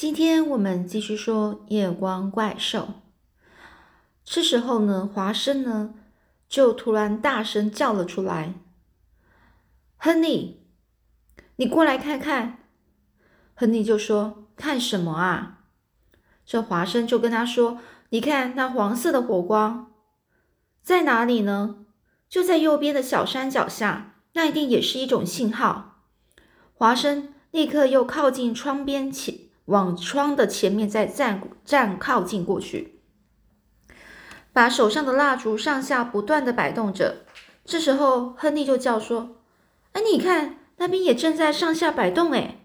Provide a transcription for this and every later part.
今天我们继续说夜光怪兽。这时候呢，华生呢就突然大声叫了出来：“亨利，你过来看看。”亨利就说：“看什么啊？”这华生就跟他说：“你看那黄色的火光在哪里呢？就在右边的小山脚下，那一定也是一种信号。”华生立刻又靠近窗边前。往窗的前面再站站靠近过去，把手上的蜡烛上下不断的摆动着。这时候，亨利就叫说：“哎，你看那边也正在上下摆动。”哎，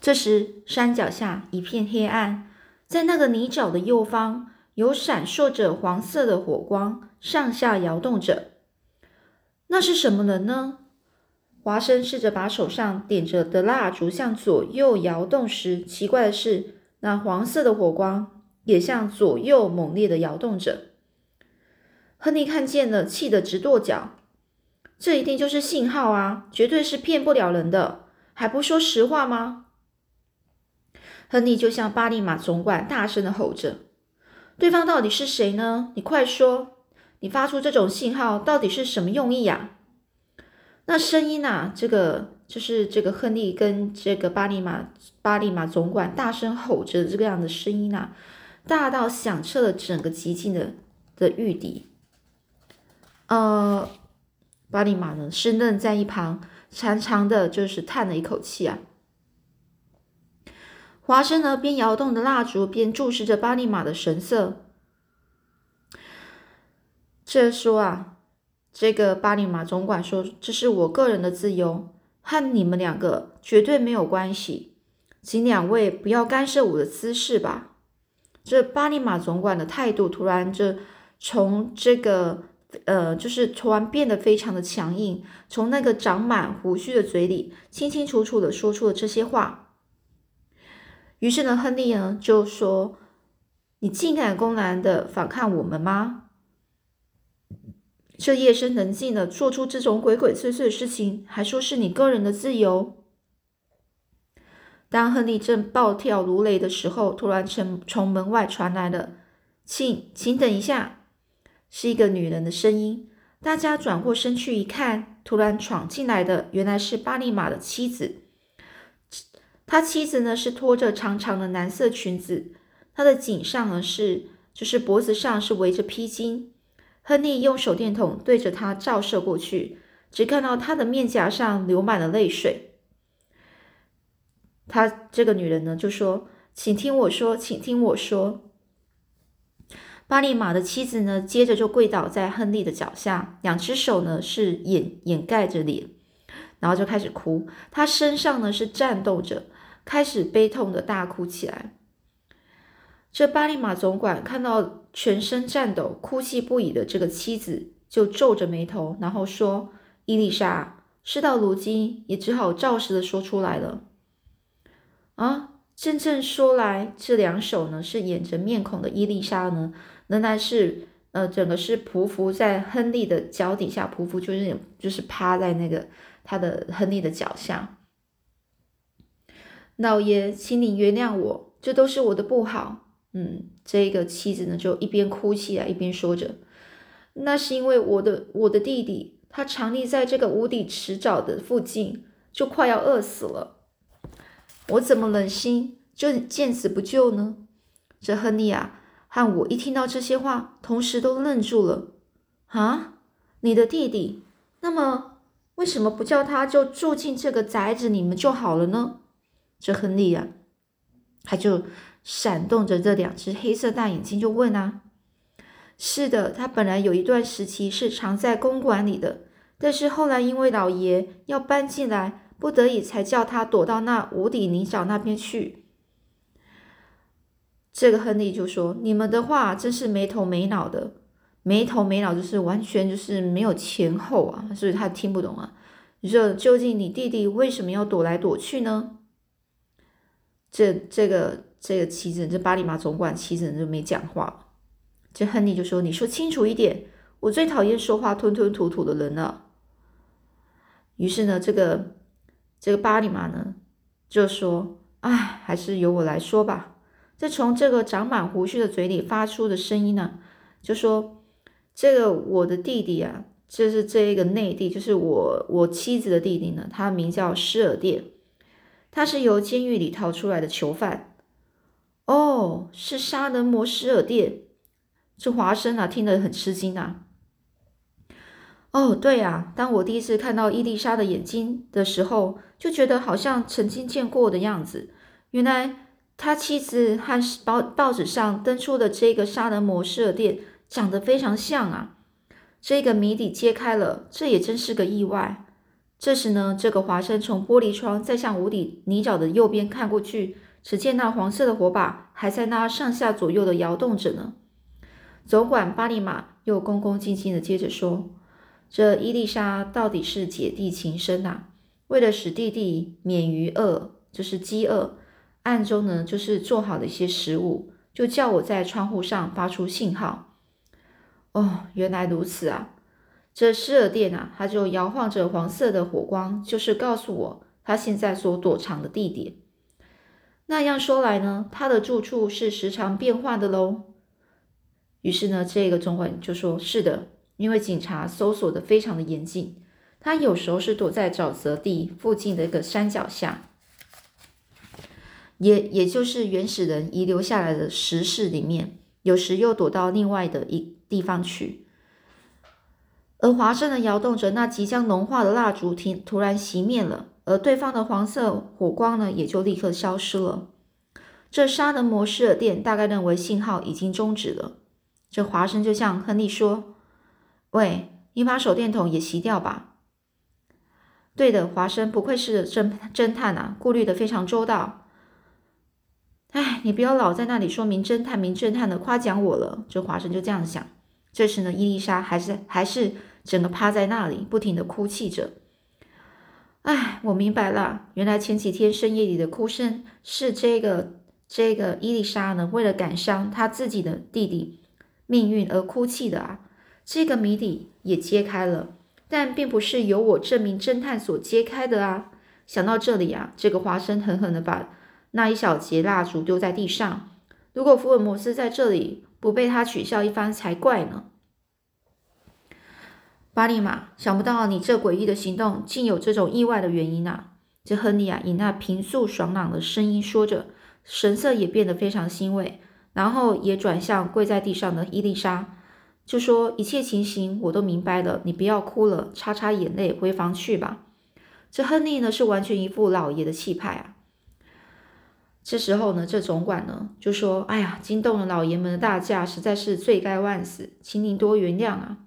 这时山脚下一片黑暗，在那个泥沼的右方有闪烁着黄色的火光，上下摇动着。那是什么人呢？华生试着把手上点着的蜡烛向左右摇动时，奇怪的是，那黄色的火光也向左右猛烈的摇动着。亨利看见了，气得直跺脚。这一定就是信号啊，绝对是骗不了人的，还不说实话吗？亨利就向巴利马总管大声的吼着：“对方到底是谁呢？你快说，你发出这种信号到底是什么用意呀？”那声音呐，这个就是这个亨利跟这个巴利马巴利马总管大声吼着这个样的声音呐，大到响彻了整个寂静的的玉笛。呃，巴利马呢是愣在一旁，长长的就是叹了一口气啊。华生呢边摇动着蜡烛，边注视着巴利马的神色。这说啊。这个巴里马总管说：“这是我个人的自由，和你们两个绝对没有关系，请两位不要干涉我的私事吧。”这巴里马总管的态度突然就从这个呃，就是突然变得非常的强硬，从那个长满胡须的嘴里清清楚楚的说出了这些话。于是呢，亨利呢就说：“你竟敢公然的反抗我们吗？”这夜深人静的做出这种鬼鬼祟祟的事情，还说是你个人的自由。当亨利正暴跳如雷的时候，突然从从门外传来了“请，请等一下”，是一个女人的声音。大家转过身去一看，突然闯进来的原来是巴利马的妻子。他妻子呢是拖着长长的蓝色裙子，她的颈上呢是就是脖子上是围着披巾。亨利用手电筒对着他照射过去，只看到他的面颊上流满了泪水。他这个女人呢，就说：“请听我说，请听我说。”巴利马的妻子呢，接着就跪倒在亨利的脚下，两只手呢是掩掩盖着脸，然后就开始哭。他身上呢是颤抖着，开始悲痛的大哭起来。这巴利马总管看到全身颤抖、哭泣不已的这个妻子，就皱着眉头，然后说：“伊丽莎，事到如今，也只好照实的说出来了。”啊，真正说来，这两手呢是掩着面孔的伊丽莎呢，仍然是呃，整个是匍匐在亨利的脚底下，匍匐就是就是趴在那个他的亨利的脚下。老爷，请你原谅我，这都是我的不好。嗯，这个妻子呢，就一边哭泣啊，一边说着：“那是因为我的我的弟弟，他藏匿在这个无底池沼的附近，就快要饿死了。我怎么忍心就见死不救呢？”这亨利啊，和我一听到这些话，同时都愣住了。啊，你的弟弟？那么为什么不叫他就住进这个宅子里面就好了呢？这亨利啊，他就。闪动着这两只黑色大眼睛，就问啊：“是的，他本来有一段时期是藏在公馆里的，但是后来因为老爷要搬进来，不得已才叫他躲到那无底泥沼那边去。”这个亨利就说：“你们的话真是没头没脑的，没头没脑就是完全就是没有前后啊，所以他听不懂啊。你说究竟你弟弟为什么要躲来躲去呢？这这个。”这个妻子，这巴里马总管妻子就没讲话。这亨利就说：“你说清楚一点，我最讨厌说话吞吞吐吐的人了。”于是呢，这个这个巴里马呢就说：“哎，还是由我来说吧。这从这个长满胡须的嘴里发出的声音呢，就说：“这个我的弟弟啊，就是这个内弟，就是我我妻子的弟弟呢，他名叫施尔电，他是由监狱里逃出来的囚犯。哦，是杀人魔施尔电。这华生啊，听得很吃惊啊。哦，对啊，当我第一次看到伊丽莎的眼睛的时候，就觉得好像曾经见过的样子。原来。”他妻子和报报纸上登出的这个杀人魔施尔店长得非常像啊！这个谜底揭开了，这也真是个意外。这时呢，这个华生从玻璃窗再向无底泥沼的右边看过去，只见那黄色的火把还在那上下左右的摇动着呢。总管巴利马又恭恭敬敬的接着说：“这伊丽莎到底是姐弟情深呐，为了使弟弟免于饿，就是饥饿。”暗中呢，就是做好的一些食物，就叫我在窗户上发出信号。哦，原来如此啊！这施尔店啊，他就摇晃着黄色的火光，就是告诉我他现在所躲藏的地点。那样说来呢，他的住处是时常变化的喽。于是呢，这个总管就说：“是的，因为警察搜索的非常的严谨，他有时候是躲在沼泽地附近的一个山脚下。”也也就是原始人遗留下来的石室里面，有时又躲到另外的一地方去。而华生的摇动着那即将融化的蜡烛，停突然熄灭了，而对方的黄色火光呢，也就立刻消失了。这杀人魔施尔电大概认为信号已经终止了。这华生就向亨利说：“喂，你把手电筒也熄掉吧。”对的，华生不愧是侦侦探啊，顾虑的非常周到。哎，你不要老在那里说名侦探、名侦探的夸奖我了。这华生就这样想。这时呢，伊丽莎还是还是整个趴在那里，不停的哭泣着。哎，我明白了，原来前几天深夜里的哭声是这个这个伊丽莎呢，为了感伤她自己的弟弟命运而哭泣的啊。这个谜底也揭开了，但并不是由我这名侦探所揭开的啊。想到这里啊，这个华生狠狠的把。那一小截蜡烛丢在地上。如果福尔摩斯在这里，不被他取笑一番才怪呢。巴利马，想不到你这诡异的行动竟有这种意外的原因啊！这亨利啊，以那平素爽朗的声音说着，神色也变得非常欣慰，然后也转向跪在地上的伊丽莎，就说：“一切情形我都明白了，你不要哭了，擦擦眼泪，回房去吧。”这亨利呢，是完全一副老爷的气派啊。这时候呢，这总管呢就说：“哎呀，惊动了老爷们的大驾，实在是罪该万死，请您多原谅啊。”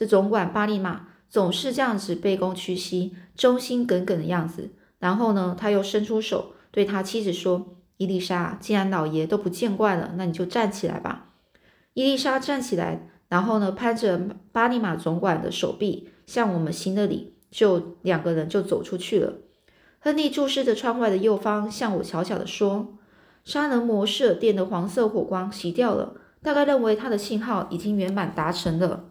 这总管巴利马总是这样子卑躬屈膝、忠心耿耿的样子。然后呢，他又伸出手对他妻子说：“伊丽莎，既然老爷都不见怪了，那你就站起来吧。”伊丽莎站起来，然后呢，攀着巴利马总管的手臂向我们行了礼，就两个人就走出去了。亨利注视着窗外的右方，向我悄悄地说：“杀人魔施尔电的黄色火光熄掉了，大概认为他的信号已经圆满达成了。”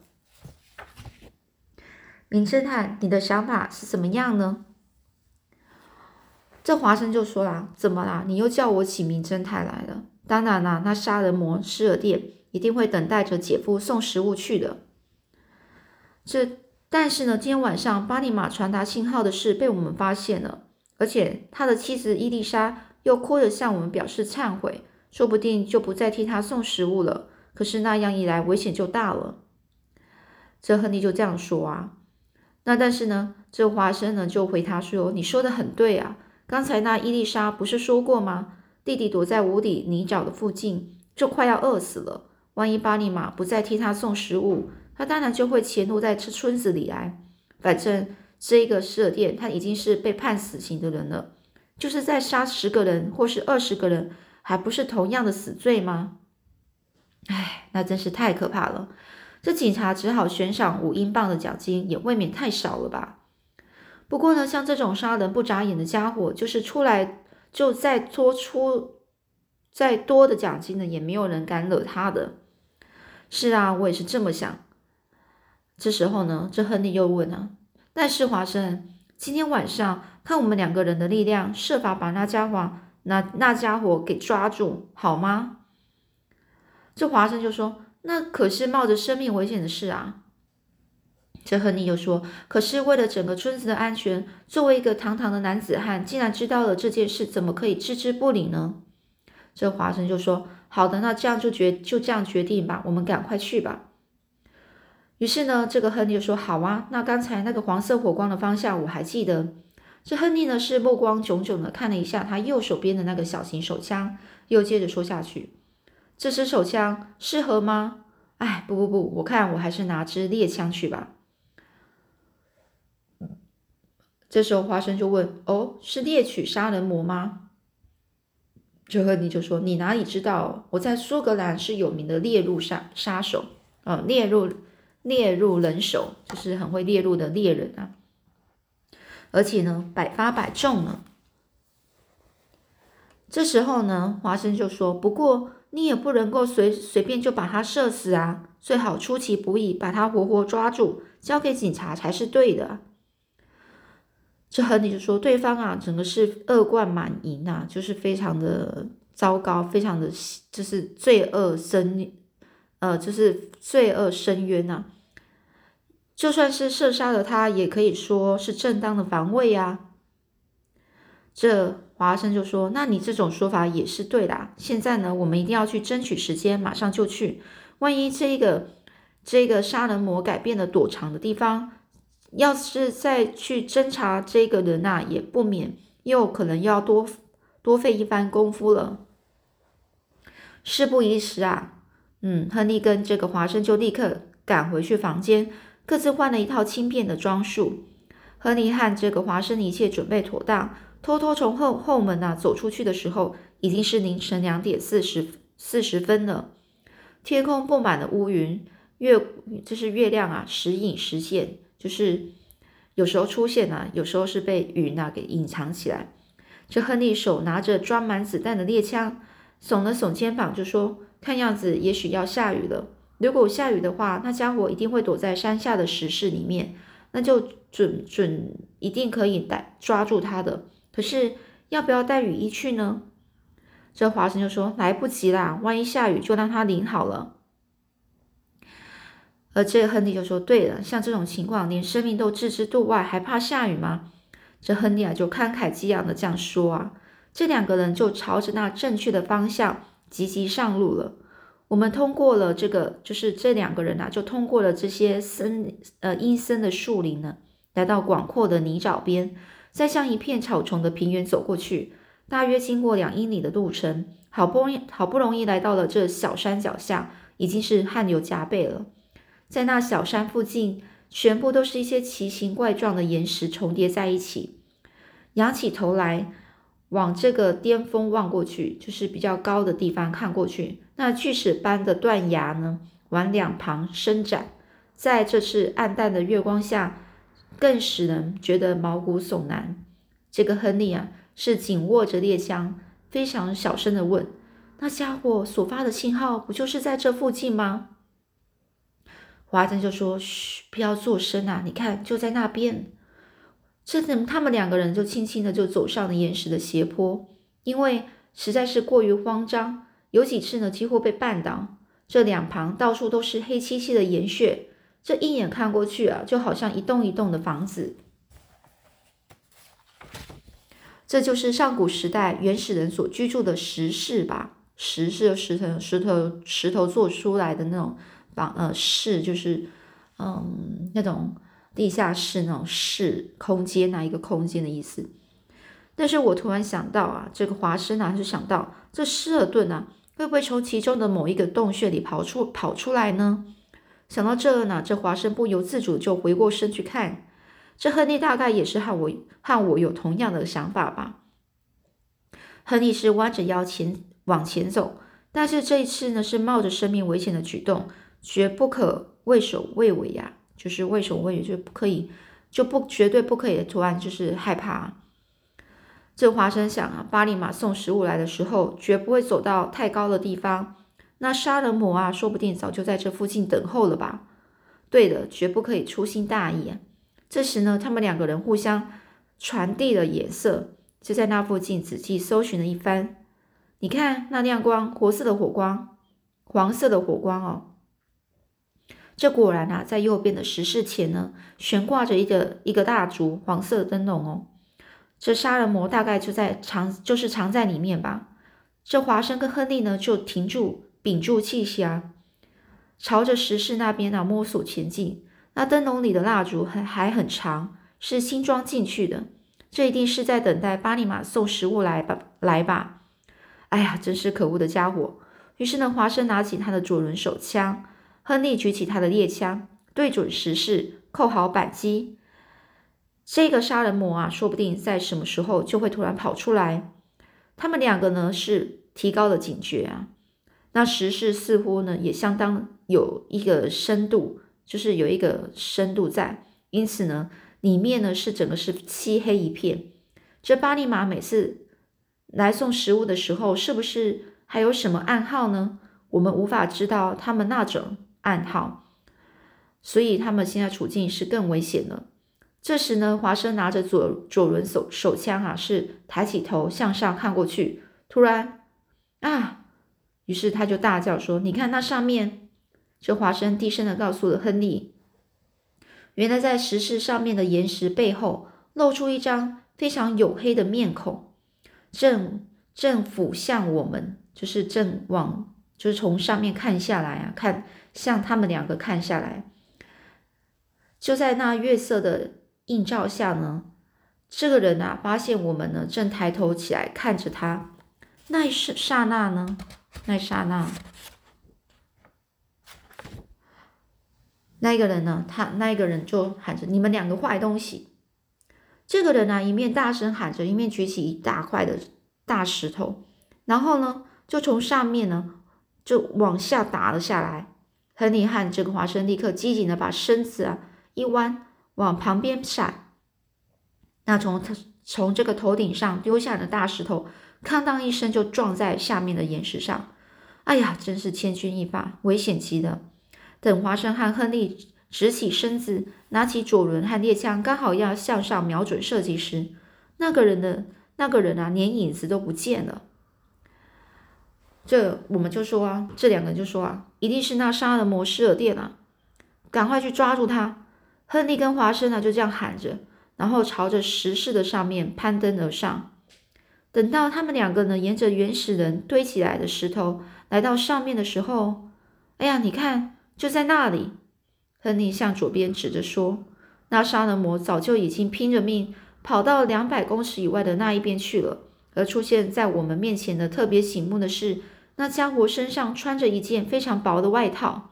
名侦探，你的想法是怎么样呢？这华生就说啦：“怎么啦？你又叫我起名侦探来了？当然啦，那杀人魔施尔电一定会等待着姐夫送食物去的。这但是呢，今天晚上巴尼马传达信号的事被我们发现了。”而且他的妻子伊丽莎又哭着向我们表示忏悔，说不定就不再替他送食物了。可是那样一来，危险就大了。这亨利就这样说啊。那但是呢，这华生呢就回他说：“你说的很对啊，刚才那伊丽莎不是说过吗？弟弟躲在无底泥沼的附近，就快要饿死了。万一巴利马不再替他送食物，他当然就会潜入在这村子里来。反正……”这个设店他已经是被判死刑的人了，就是再杀十个人或是二十个人，还不是同样的死罪吗？哎，那真是太可怕了。这警察只好悬赏五英镑的奖金，也未免太少了吧？不过呢，像这种杀人不眨眼的家伙，就是出来就再多出再多的奖金呢，也没有人敢惹他的。是啊，我也是这么想。这时候呢，这亨利又问啊。但是华生，今天晚上看我们两个人的力量，设法把那家伙那那家伙给抓住，好吗？这华生就说：“那可是冒着生命危险的事啊。”这亨利就说：“可是为了整个村子的安全，作为一个堂堂的男子汉，既然知道了这件事，怎么可以置之不理呢？”这华生就说：“好的，那这样就决就这样决定吧，我们赶快去吧。”于是呢，这个亨利就说：“好啊，那刚才那个黄色火光的方向我还记得。”这亨利呢是目光炯炯的看了一下他右手边的那个小型手枪，又接着说下去：“这支手枪适合吗？哎，不不不，我看我还是拿支猎枪去吧。”这时候华生就问：“哦，是猎取杀人魔吗？”这亨利就说：“你哪里知道？我在苏格兰是有名的猎鹿杀杀手啊，猎鹿。”猎入人手，就是很会猎入的猎人啊，而且呢，百发百中呢。这时候呢，华生就说：“不过你也不能够随随便就把他射死啊，最好出其不意，把他活活抓住，交给警察才是对的。”这亨利就说：“对方啊，整个是恶贯满盈啊，就是非常的糟糕，非常的就是罪恶深。”呃，就是罪恶深渊呐！就算是射杀了他，也可以说是正当的防卫呀。这华生就说：“那你这种说法也是对的。现在呢，我们一定要去争取时间，马上就去。万一这个这个杀人魔改变了躲藏的地方，要是再去侦查这个人呐，也不免又可能要多多费一番功夫了。事不宜迟啊！”嗯，亨利跟这个华生就立刻赶回去房间，各自换了一套轻便的装束。亨利和这个华生一切准备妥当，偷偷从后后门呐走出去的时候，已经是凌晨两点四十四十分了。天空布满了乌云，月就是月亮啊，时隐时现，就是有时候出现啊，有时候是被云呐给隐藏起来。这亨利手拿着装满子弹的猎枪，耸了耸肩膀，就说。看样子，也许要下雨了。如果下雨的话，那家伙一定会躲在山下的石室里面，那就准准一定可以逮抓住他的。可是要不要带雨衣去呢？这华生就说来不及啦，万一下雨就让他淋好了。而这个亨利就说对了，像这种情况，连生命都置之度外，还怕下雨吗？这亨利啊，就慷慨激昂的这样说啊。这两个人就朝着那正确的方向。急急上路了。我们通过了这个，就是这两个人啊，就通过了这些森呃阴森的树林呢，来到广阔的泥沼边，再向一片草丛的平原走过去。大约经过两英里的路程，好不容易好不容易来到了这小山脚下，已经是汗流浃背了。在那小山附近，全部都是一些奇形怪状的岩石重叠在一起。仰起头来。往这个巅峰望过去，就是比较高的地方看过去，那锯齿般的断崖呢，往两旁伸展，在这次暗淡的月光下，更使人觉得毛骨悚然。这个亨利啊，是紧握着猎枪，非常小声的问：“那家伙所发的信号，不就是在这附近吗？”华珍就说：“嘘，不要作声啊！你看，就在那边。”这等他们两个人就轻轻的就走上了岩石的斜坡，因为实在是过于慌张，有几次呢几乎被绊倒。这两旁到处都是黑漆漆的岩穴，这一眼看过去啊，就好像一栋一栋的房子。这就是上古时代原始人所居住的石室吧？石是石头、石头、石头做出来的那种房，呃，室就是嗯那种。地下室那种室空间那一个空间的意思？但是我突然想到啊，这个华生啊，就想到这施尔顿啊，会不会从其中的某一个洞穴里跑出跑出来呢？想到这呢，这华生不由自主就回过身去看。这亨利大概也是和我和我有同样的想法吧。亨利是弯着腰前往前走，但是这一次呢，是冒着生命危险的举动，绝不可畏首畏尾呀。就是畏首畏尾，就不可以，就不绝对不可以突然就是害怕。这华生想啊，巴利马送食物来的时候，绝不会走到太高的地方。那杀人魔啊，说不定早就在这附近等候了吧？对的，绝不可以粗心大意啊。这时呢，他们两个人互相传递了眼色，就在那附近仔细搜寻了一番。你看那亮光，活色的火光，黄色的火光哦。这果然啊，在右边的石室前呢，悬挂着一个一个大烛，黄色的灯笼哦。这杀人魔大概就在藏，就是藏在里面吧。这华生跟亨利呢，就停住，屏住气息啊，朝着石室那边啊摸索前进。那灯笼里的蜡烛还还很长，是新装进去的。这一定是在等待巴尼玛送食物来吧，来吧。哎呀，真是可恶的家伙！于是呢，华生拿起他的左轮手枪。亨利举起他的猎枪，对准石室，扣好扳机。这个杀人魔啊，说不定在什么时候就会突然跑出来。他们两个呢，是提高了警觉啊。那石室似乎呢，也相当有一个深度，就是有一个深度在。因此呢，里面呢是整个是漆黑一片。这巴利马每次来送食物的时候，是不是还有什么暗号呢？我们无法知道他们那种。暗号，所以他们现在处境是更危险了。这时呢，华生拿着左左轮手手枪啊，是抬起头向上看过去。突然啊，于是他就大叫说：“你看那上面！”这华生低声的告诉了亨利，原来在石室上面的岩石背后露出一张非常黝黑的面孔，正正俯向我们，就是正往，就是从上面看下来啊，看。向他们两个看下来，就在那月色的映照下呢，这个人啊，发现我们呢正抬头起来看着他。那一刹那呢，那一刹那，那一个人呢，他那一个人就喊着：“你们两个坏东西！”这个人呢，一面大声喊着，一面举起一大块的大石头，然后呢，就从上面呢就往下打了下来。亨利和这个华生立刻机警的把身子啊一弯，往旁边闪。那从他从这个头顶上丢下的大石头，哐当一声就撞在下面的岩石上。哎呀，真是千钧一发，危险极了！等华生和亨利直起身子，拿起左轮和猎枪，刚好要向上瞄准射击时，那个人的那个人啊，连影子都不见了。这我们就说啊，这两个人就说啊，一定是那杀人魔施尔电啊，赶快去抓住他！亨利跟华生呢就这样喊着，然后朝着石室的上面攀登而上。等到他们两个呢沿着原始人堆起来的石头来到上面的时候，哎呀，你看，就在那里！亨利向左边指着说，那杀人魔早就已经拼着命跑到两百公尺以外的那一边去了。而出现在我们面前的特别醒目的是。那家伙身上穿着一件非常薄的外套，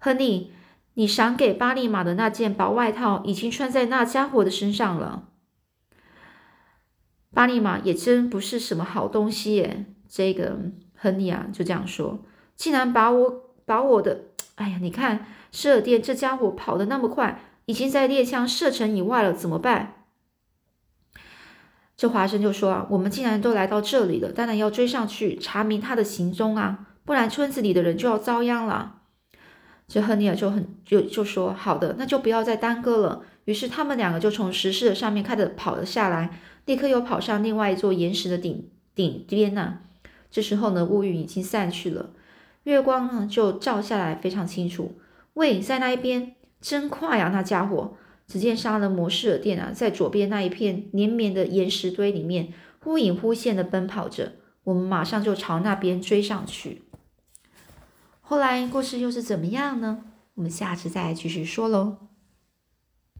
亨利，你赏给巴利马的那件薄外套已经穿在那家伙的身上了。巴利马也真不是什么好东西耶。这个亨利啊，就这样说，竟然把我把我的，哎呀，你看射电这家伙跑得那么快，已经在猎枪射程以外了，怎么办？这华生就说啊，我们既然都来到这里了，当然要追上去查明他的行踪啊，不然村子里的人就要遭殃了。这亨利尔就很就就说好的，那就不要再耽搁了。于是他们两个就从石室的上面开始跑了下来，立刻又跑上另外一座岩石的顶顶边呢。这时候呢，乌云已经散去了，月光呢就照下来非常清楚。喂，在那一边，真快呀，那家伙。只见杀人魔式的电啊，在左边那一片连绵的岩石堆里面忽隐忽现的奔跑着，我们马上就朝那边追上去。后来故事又是怎么样呢？我们下次再继续说喽。